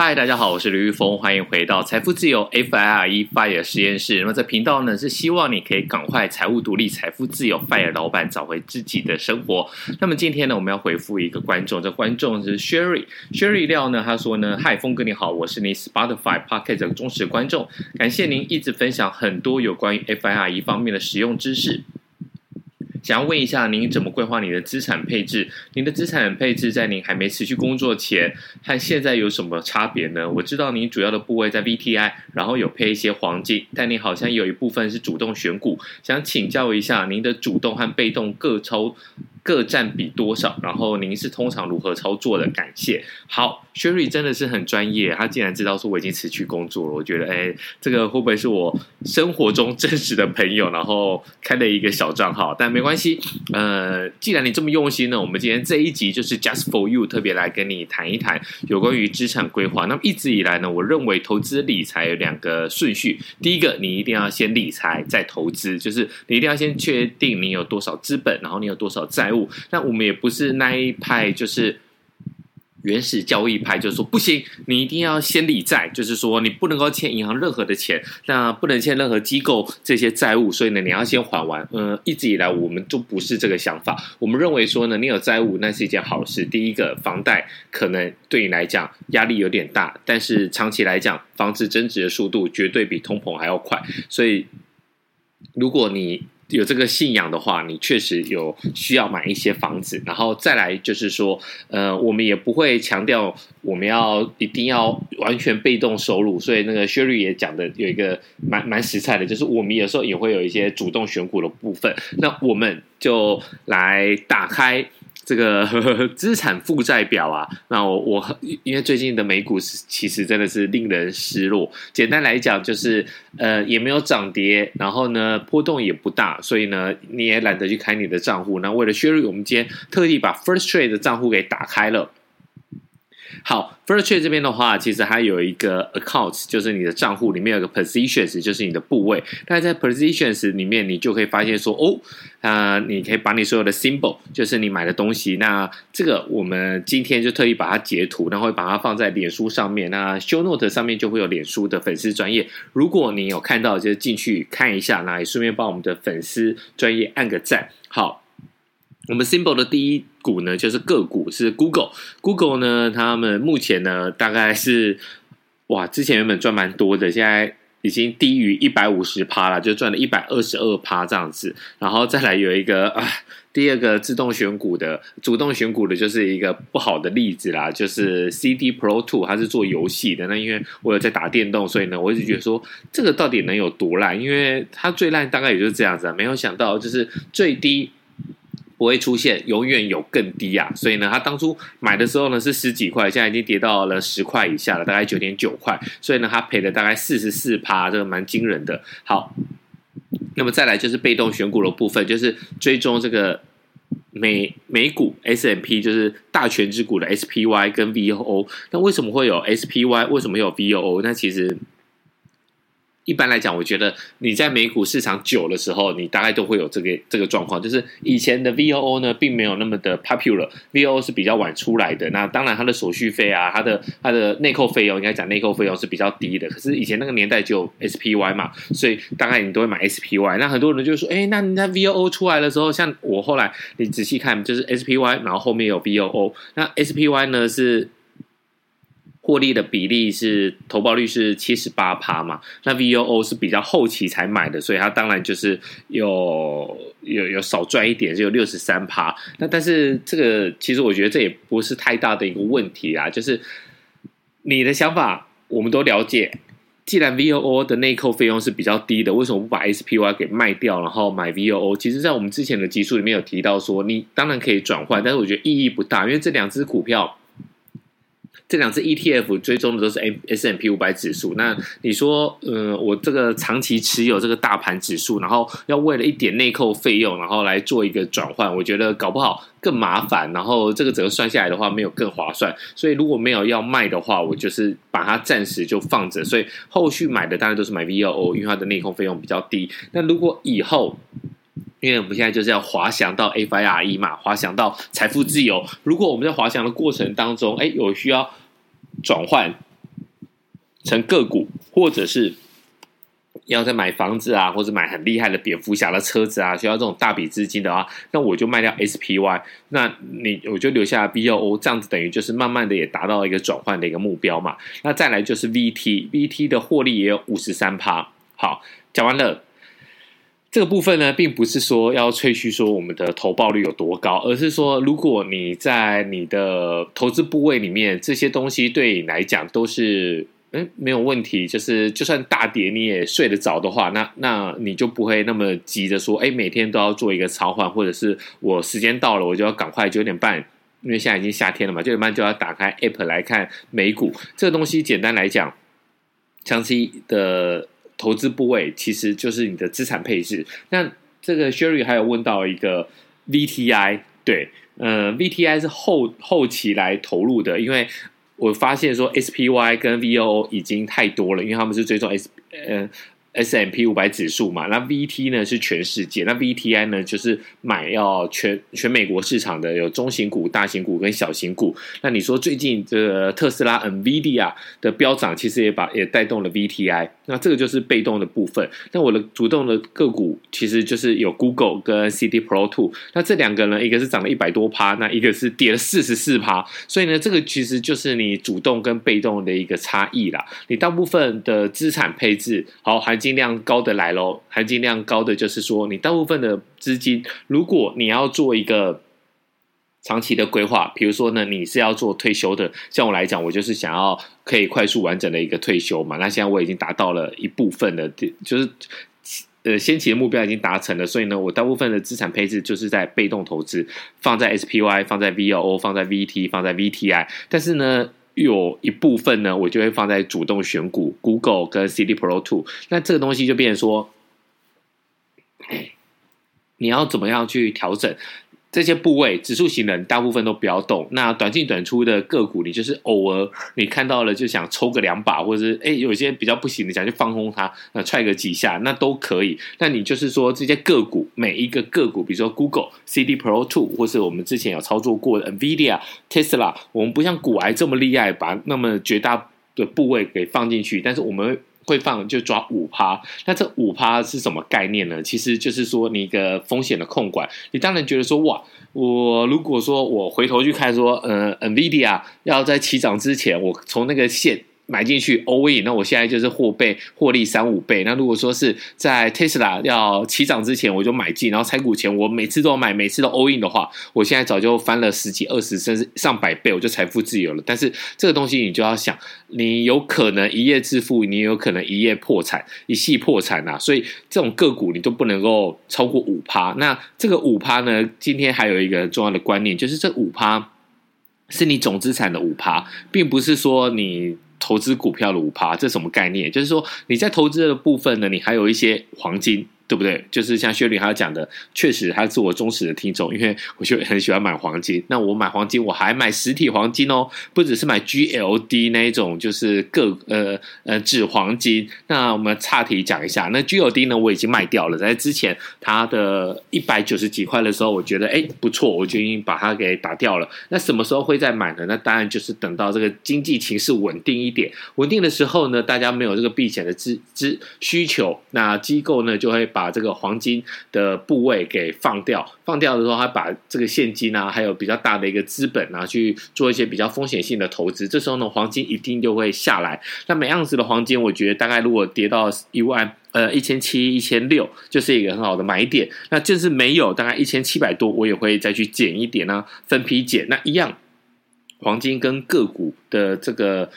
嗨，大家好，我是刘玉峰，欢迎回到财富自由 FIRE FIRE 实验室。那么这频道呢，是希望你可以赶快财务独立、财富自由，FIRE 老板找回自己的生活。那么今天呢，我们要回复一个观众，这观众是 Sherry，Sherry 廖呢，他说呢，嗨，峰哥你好，我是你 Spotify Pocket 的忠实观众，感谢您一直分享很多有关于 FIRE 方面的实用知识。想要问一下，您怎么规划您的资产配置？您的资产配置在您还没持续工作前和现在有什么差别呢？我知道您主要的部位在 VTI，然后有配一些黄金，但您好像有一部分是主动选股。想请教一下，您的主动和被动各抽各占比多少？然后您是通常如何操作的？感谢。好，Sherry 真的是很专业，他竟然知道说我已经辞去工作了。我觉得，哎，这个会不会是我生活中真实的朋友，然后开了一个小账号？但没关系，呃，既然你这么用心呢，我们今天这一集就是 Just for You，特别来跟你谈一谈有关于资产规划。那么一直以来呢，我认为投资理财有两个顺序，第一个，你一定要先理财再投资，就是你一定要先确定你有多少资本，然后你有多少债务。那我们也不是那一派，就是原始交易派，就是说不行，你一定要先理债，就是说你不能够欠银行任何的钱，那不能欠任何机构这些债务，所以呢，你要先还完。呃，一直以来我们都不是这个想法，我们认为说呢，你有债务那是一件好事。第一个，房贷可能对你来讲压力有点大，但是长期来讲，房子增值的速度绝对比通膨还要快，所以如果你有这个信仰的话，你确实有需要买一些房子，然后再来就是说，呃，我们也不会强调我们要一定要完全被动收入，所以那个薛律也讲的有一个蛮蛮实在的，就是我们有时候也会有一些主动选股的部分，那我们就来打开。这个呵 呵资产负债表啊，那我我因为最近的美股是其实真的是令人失落。简单来讲，就是呃也没有涨跌，然后呢波动也不大，所以呢你也懒得去开你的账户。那为了削弱我们今天特地把 First Trade 的账户给打开了。好，First Trade 这边的话，其实还有一个 Accounts，就是你的账户里面有个 Positions，就是你的部位。那在 Positions 里面，你就可以发现说，哦，啊、呃，你可以把你所有的 Symbol，就是你买的东西。那这个我们今天就特意把它截图，然后把它放在脸书上面。那 Show Note 上面就会有脸书的粉丝专业。如果你有看到，就进去看一下，那也顺便帮我们的粉丝专业按个赞。好。我们 Symbol 的第一股呢，就是个股是 Google。Google 呢，他们目前呢，大概是哇，之前原本赚蛮多的，现在已经低于一百五十趴了，就赚了一百二十二趴这样子。然后再来有一个啊，第二个自动选股的，主动选股的，就是一个不好的例子啦，就是 CD Pro Two，它是做游戏的。那因为我有在打电动，所以呢，我一直觉得说这个到底能有多烂？因为它最烂大概也就是这样子啊，没有想到就是最低。不会出现，永远有更低啊！所以呢，他当初买的时候呢是十几块，现在已经跌到了十块以下了，大概九点九块。所以呢，他赔了大概四十四趴，这个蛮惊人的。好，那么再来就是被动选股的部分，就是追踪这个美美股 S M P，就是大权之股的 SPY 跟 VOO。那为什么会有 SPY？为什么有 VOO？那其实。一般来讲，我觉得你在美股市场久的时候，你大概都会有这个这个状况，就是以前的 VOO 呢，并没有那么的 popular，VOO 是比较晚出来的。那当然，它的手续费啊，它的它的内扣费用，应该讲内扣费用是比较低的。可是以前那个年代就有 SPY 嘛，所以大概你都会买 SPY。那很多人就说，哎，那那 VOO 出来的时候，像我后来你仔细看，就是 SPY，然后后面有 VOO，那 SPY 呢是。获利的比例是投报率是七十八趴嘛？那 VOO 是比较后期才买的，所以它当然就是有有有少赚一点，只有六十三趴。那但是这个其实我觉得这也不是太大的一个问题啊，就是你的想法我们都了解。既然 VOO 的内扣费用是比较低的，为什么不把 SPY 给卖掉，然后买 VOO？其实，在我们之前的集数里面有提到说，你当然可以转换，但是我觉得意义不大，因为这两只股票。这两只 ETF 追踪的都是 S&P 五百指数。那你说，嗯，我这个长期持有这个大盘指数，然后要为了一点内扣费用，然后来做一个转换，我觉得搞不好更麻烦。然后这个整个算下来的话，没有更划算。所以如果没有要卖的话，我就是把它暂时就放着。所以后续买的当然都是买 VOO，因为它的内扣费用比较低。那如果以后，因为我们现在就是要滑翔到 FIRE 嘛，滑翔到财富自由。如果我们在滑翔的过程当中，哎，有需要转换成个股，或者是要再买房子啊，或者买很厉害的蝙蝠侠的车子啊，需要这种大笔资金的话，那我就卖掉 SPY，那你我就留下 BOO，这样子等于就是慢慢的也达到一个转换的一个目标嘛。那再来就是 VT，VT 的获利也有五十三趴。好，讲完了。这个部分呢，并不是说要吹嘘说我们的投报率有多高，而是说，如果你在你的投资部位里面，这些东西对你来讲都是嗯没有问题，就是就算大跌你也睡得着的话，那那你就不会那么急着说，哎，每天都要做一个操换，或者是我时间到了我就要赶快九点半，因为现在已经夏天了嘛，九点半就要打开 App 来看美股。这个东西简单来讲，长期的。投资部位其实就是你的资产配置。那这个 Sherry 还有问到一个 VTI，对，呃，VTI 是后后期来投入的，因为我发现说 SPY 跟 VOO 已经太多了，因为他们是追踪 S，呃。S M P 五百指数嘛，那 VT 呢是全世界，那 VTI 呢就是买要全全美国市场的，有中型股、大型股跟小型股。那你说最近这特斯拉、NVIDIA 的飙涨，其实也把也带动了 VTI。那这个就是被动的部分。那我的主动的个股其实就是有 Google 跟 CD Pro Two。那这两个呢，一个是涨了一百多趴，那一个是跌了四十四趴。所以呢，这个其实就是你主动跟被动的一个差异啦。你大部分的资产配置好还。含金量高的来喽，含金量高的就是说，你大部分的资金，如果你要做一个长期的规划，比如说呢，你是要做退休的，像我来讲，我就是想要可以快速完整的一个退休嘛。那现在我已经达到了一部分的，就是呃先期的目标已经达成了，所以呢，我大部分的资产配置就是在被动投资，放在 SPY，放在 VOO，放在 VT，放在 VTI，但是呢。有一部分呢，我就会放在主动选股，Google 跟 CD Pro Two。那这个东西就变成说，你要怎么样去调整？这些部位，指数型的大部分都不要动。那短进短出的个股，你就是偶尔你看到了就想抽个两把，或者是哎有些比较不行的，想去放空它，那踹个几下，那都可以。那你就是说这些个股，每一个个股，比如说 Google、CD Pro Two，或是我们之前有操作过的 NVIDIA、Tesla，我们不像股癌这么厉害，把那么绝大的部位给放进去，但是我们。会放就抓五趴，那这五趴是什么概念呢？其实就是说你一个风险的控管。你当然觉得说哇，我如果说我回头去看说，呃，NVIDIA 要在起涨之前，我从那个线。买进去 all in，那我现在就是获倍获利三五倍。那如果说是在 Tesla 要起涨之前我就买进，然后拆股前我每次都买，每次都 all in 的话，我现在早就翻了十几、二十甚至上百倍，我就财富自由了。但是这个东西你就要想，你有可能一夜致富，你也有可能一夜破产、一夕破产呐、所以这种个股你都不能够超过五趴。那这个五趴呢，今天还有一个重要的观念，就是这五趴是你总资产的五趴，并不是说你。投资股票的五趴，这什么概念？就是说你在投资的部分呢，你还有一些黄金。对不对？就是像薛律他讲的，确实他是我忠实的听众，因为我就很喜欢买黄金。那我买黄金，我还买实体黄金哦，不只是买 GLD 那一种，就是个呃呃纸黄金。那我们岔题讲一下，那 GLD 呢，我已经卖掉了。在之前它的一百九十几块的时候，我觉得哎不错，我就已经把它给打掉了。那什么时候会再买呢？那当然就是等到这个经济情势稳定一点，稳定的时候呢，大家没有这个避险的资资需求，那机构呢就会把把这个黄金的部位给放掉，放掉的时候，他把这个现金啊，还有比较大的一个资本啊，去做一些比较风险性的投资。这时候呢，黄金一定就会下来。那每样子的黄金，我觉得大概如果跌到一万，呃，一千七、一千六，就是一个很好的买点。那就是没有大概一千七百多，我也会再去减一点呢、啊，分批减。那一样，黄金跟个股的这个。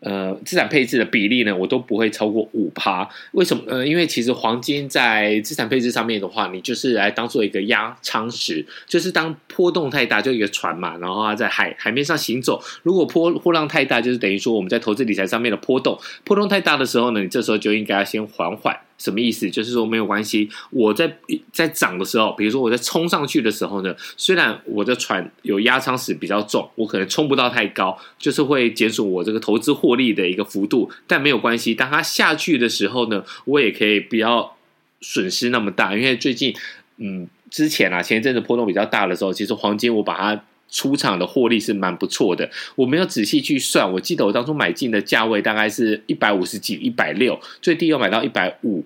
呃，资产配置的比例呢，我都不会超过五趴。为什么？呃，因为其实黄金在资产配置上面的话，你就是来当做一个压舱石，就是当波动太大，就一个船嘛，然后它在海海面上行走。如果波波浪太大，就是等于说我们在投资理财上面的波动，波动太大的时候呢，你这时候就应该要先缓缓。什么意思？就是说没有关系。我在在涨的时候，比如说我在冲上去的时候呢，虽然我的船有压舱石比较重，我可能冲不到太高，就是会减损我这个投资获利的一个幅度。但没有关系，当它下去的时候呢，我也可以不要损失那么大。因为最近，嗯，之前啊，前一阵子波动比较大的时候，其实黄金我把它。出场的获利是蛮不错的。我没有仔细去算，我记得我当初买进的价位大概是一百五十几、一百六，最低有买到一百五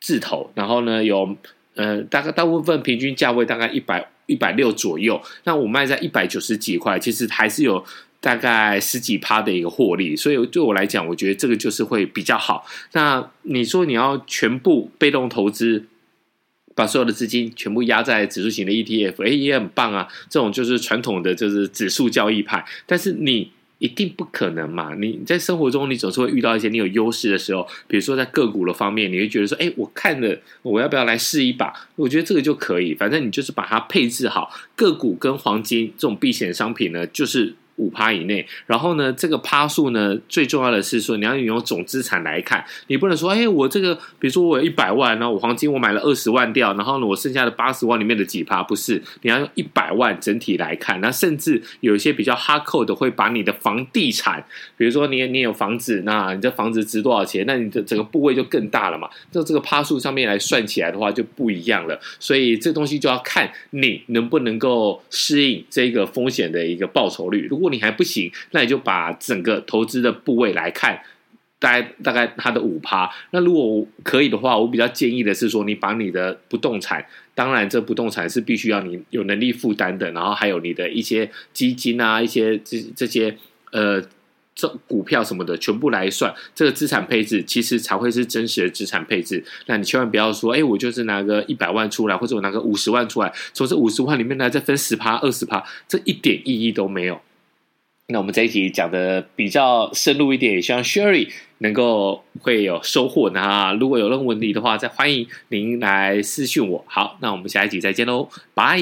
字头，然后呢有呃大概大部分平均价位大概一百一百六左右，那我卖在一百九十几块，其实还是有大概十几趴的一个获利，所以对我来讲，我觉得这个就是会比较好。那你说你要全部被动投资？把所有的资金全部压在指数型的 ETF，哎，也很棒啊！这种就是传统的，就是指数交易派。但是你一定不可能嘛？你在生活中，你总是会遇到一些你有优势的时候，比如说在个股的方面，你会觉得说，哎，我看了，我要不要来试一把？我觉得这个就可以，反正你就是把它配置好，个股跟黄金这种避险商品呢，就是。五趴以内，然后呢，这个趴数呢，最重要的是说，你要用总资产来看，你不能说，哎，我这个，比如说我有一百万，然后我黄金我买了二十万掉，然后呢，我剩下的八十万里面的几趴，不是，你要用一百万整体来看，那甚至有一些比较哈扣的，会把你的房地产，比如说你你有房子，那你这房子值多少钱，那你的整个部位就更大了嘛，就这个趴数上面来算起来的话就不一样了，所以这东西就要看你能不能够适应这个风险的一个报酬率，如果。如果你还不行，那你就把整个投资的部位来看，大概大概它的五趴。那如果可以的话，我比较建议的是说，你把你的不动产，当然这不动产是必须要你有能力负担的，然后还有你的一些基金啊，一些这这些呃。这股票什么的全部来算，这个资产配置其实才会是真实的资产配置。那你千万不要说，哎，我就是拿个一百万出来，或者我拿个五十万出来，从这五十万里面呢再分十趴、二十趴，这一点意义都没有。那我们这一集讲的比较深入一点，也希望 Sherry 能够会有收获。那如果有任何问题的话，再欢迎您来私讯我。好，那我们下一集再见喽，拜。